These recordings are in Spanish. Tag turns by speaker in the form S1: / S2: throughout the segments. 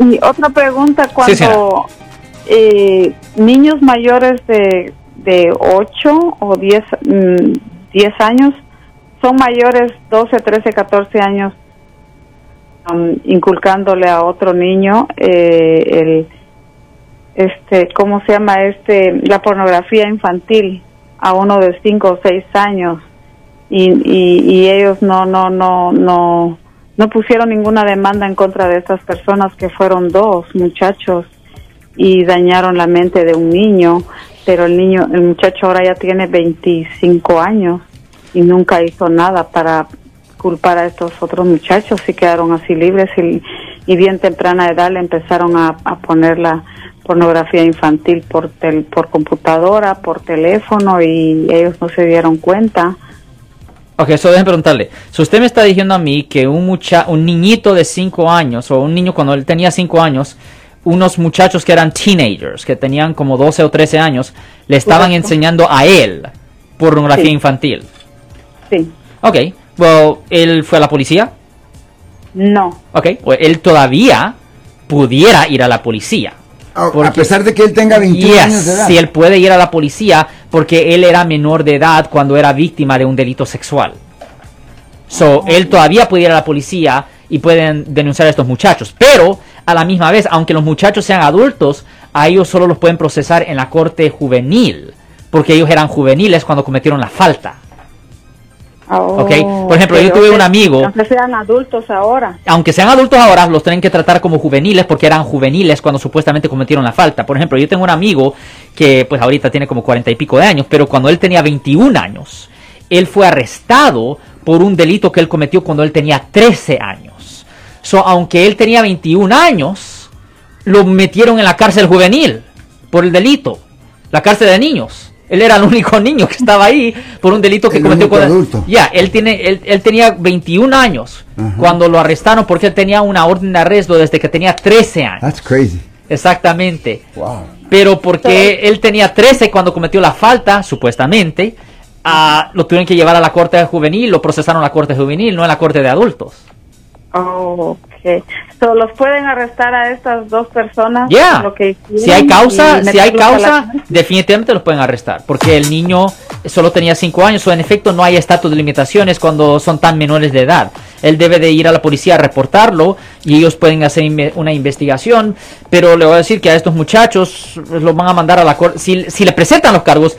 S1: Y otra pregunta, cuando eh, niños mayores de, de 8 o 10, 10 mm, años son mayores 12, 13, 14 años um, inculcándole a otro niño eh, el este cómo se llama este la pornografía infantil a uno de 5 o 6 años y, y, ellos no no no no no pusieron ninguna demanda en contra de estas personas que fueron dos muchachos y dañaron la mente de un niño pero el niño el muchacho ahora ya tiene 25 años y nunca hizo nada para culpar a estos otros muchachos y quedaron así libres y, y bien temprana edad le empezaron a, poner la pornografía infantil por tel, por computadora, por teléfono y ellos no se dieron cuenta.
S2: Ok, eso déjenme preguntarle. Si usted me está diciendo a mí que un mucha un niñito de 5 años o un niño cuando él tenía 5 años, unos muchachos que eran teenagers, que tenían como 12 o 13 años, le estaban enseñando a él pornografía infantil.
S1: Sí.
S2: Ok, well, ¿él fue a la policía?
S1: No.
S2: Ok, él todavía pudiera ir a la policía.
S3: A pesar de que él tenga 21 años de edad.
S2: Si él puede ir a la policía porque él era menor de edad cuando era víctima de un delito sexual. So, él todavía puede ir a la policía y pueden denunciar a estos muchachos. Pero, a la misma vez, aunque los muchachos sean adultos, a ellos solo los pueden procesar en la corte juvenil. Porque ellos eran juveniles cuando cometieron la falta. Por ejemplo, yo tuve un amigo.
S1: Aunque sean adultos ahora.
S2: Aunque sean adultos ahora, los tienen que tratar como juveniles porque eran juveniles cuando supuestamente cometieron la falta. Por ejemplo, yo tengo un amigo que pues ahorita tiene como cuarenta y pico de años, pero cuando él tenía 21 años, él fue arrestado por un delito que él cometió cuando él tenía 13 años. So, aunque él tenía 21 años, lo metieron en la cárcel juvenil por el delito, la cárcel de niños. Él era el único niño que estaba ahí por un delito que cometió
S3: cuando
S2: Ya, él tiene él, tenía 21 años cuando lo arrestaron porque él tenía una orden de arresto desde que tenía 13 años.
S3: That's crazy.
S2: Exactamente.
S3: Wow.
S2: Pero porque él tenía 13 cuando cometió la falta, supuestamente, uh, lo tuvieron que llevar a la corte juvenil, lo procesaron a la corte juvenil, no a la corte de adultos.
S1: Oh, ok. So, ¿Los pueden arrestar a estas dos personas?
S2: Ya. si hay causa, si hay causa, definitivamente los pueden arrestar, porque el niño solo tenía cinco años, o en efecto no hay estatus de limitaciones cuando son tan menores de edad. Él debe de ir a la policía a reportarlo y ellos pueden hacer una investigación, pero le voy a decir que a estos muchachos los van a mandar a la corte. Si, si le presentan los cargos,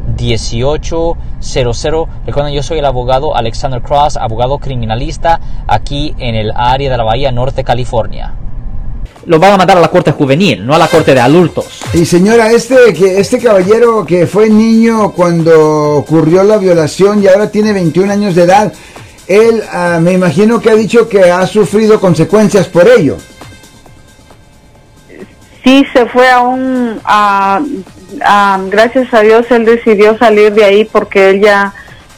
S2: 1-800-530-1800. Recuerden, yo soy el abogado Alexander Cross, abogado criminalista aquí en el área de la Bahía Norte, California lo van a mandar a la corte juvenil, no a la corte de adultos.
S3: Y señora, este, que, este caballero que fue niño cuando ocurrió la violación y ahora tiene 21 años de edad, él ah, me imagino que ha dicho que ha sufrido consecuencias por ello.
S1: Sí, se fue a un... gracias a Dios él decidió salir de ahí porque él ya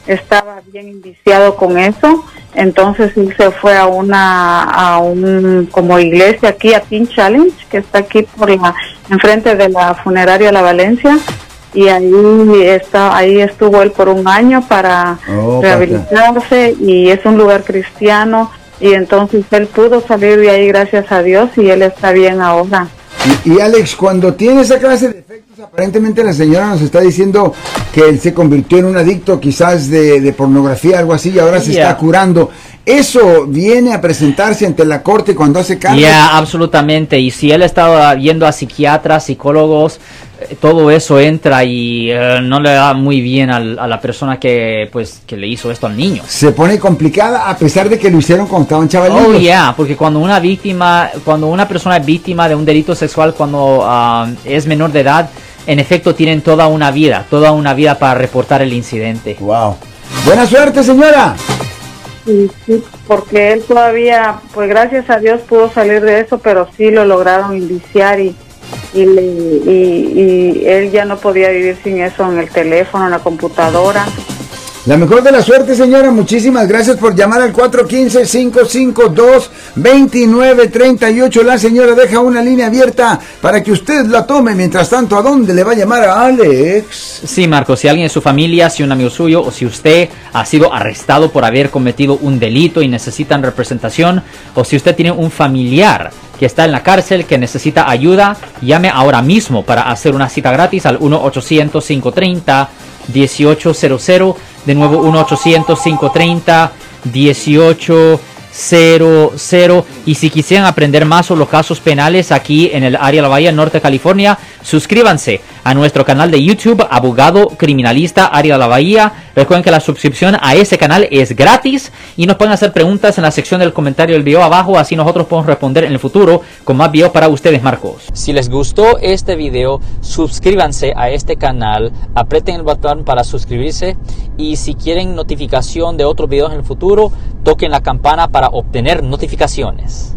S1: estaba bien indiciado con eso. Entonces él se fue a una, a un, como iglesia aquí, a Teen Challenge, que está aquí por la, enfrente de la funeraria La Valencia y ahí está ahí estuvo él por un año para oh, rehabilitarse y es un lugar cristiano y entonces él pudo salir de ahí gracias a Dios y él está bien ahora.
S3: Y, Alex, cuando tiene esa clase de efectos, aparentemente la señora nos está diciendo que él se convirtió en un adicto quizás de, pornografía, algo así, y ahora se está curando. ¿Eso viene a presentarse ante la corte cuando hace caso?
S2: Ya, absolutamente. Y si él estaba yendo a psiquiatras, psicólogos, todo eso entra y eh, no le da muy bien a la persona que pues que le hizo esto al niño.
S3: Se pone complicada a pesar de que lo hicieron cuando estaban chavalitos.
S2: Oh, ya, porque cuando una víctima, cuando una persona es víctima de un delito sexual cuando ah, es menor de edad, en efecto tienen toda una vida, toda una vida para reportar el incidente.
S3: Wow. Buena suerte, señora.
S1: Sí, sí, porque él todavía, pues gracias a Dios pudo salir de eso, pero sí lo lograron indiciar y, y, y, él ya no podía vivir sin eso en el teléfono, en la computadora.
S3: La mejor de la suerte, señora. Muchísimas gracias por llamar al 415-552-2938. La señora deja una línea abierta para que usted la tome. Mientras tanto, ¿a dónde le va a llamar a Alex?
S2: Sí, Marco. Si alguien en su familia, si un amigo suyo o si usted ha sido arrestado por haber cometido un delito y necesitan representación, o si usted tiene un familiar que está en la cárcel, que necesita ayuda, llame ahora mismo para hacer una cita gratis al 1-800-530-1800. De nuevo, 1-800-530-1800. 00 y si quisieran aprender más sobre los casos penales aquí en el área de la Bahía Norte de California, suscríbanse a nuestro canal de YouTube Abogado Criminalista Área de la Bahía. Recuerden que la suscripción a ese canal es gratis y nos pueden hacer preguntas en la sección del comentario del video abajo, así nosotros podemos responder en el futuro con más videos para ustedes, Marcos. Si les gustó este video, suscríbanse a este canal, aprieten el botón para suscribirse y si quieren notificación de otros videos en el futuro, toquen la campana para obtener notificaciones.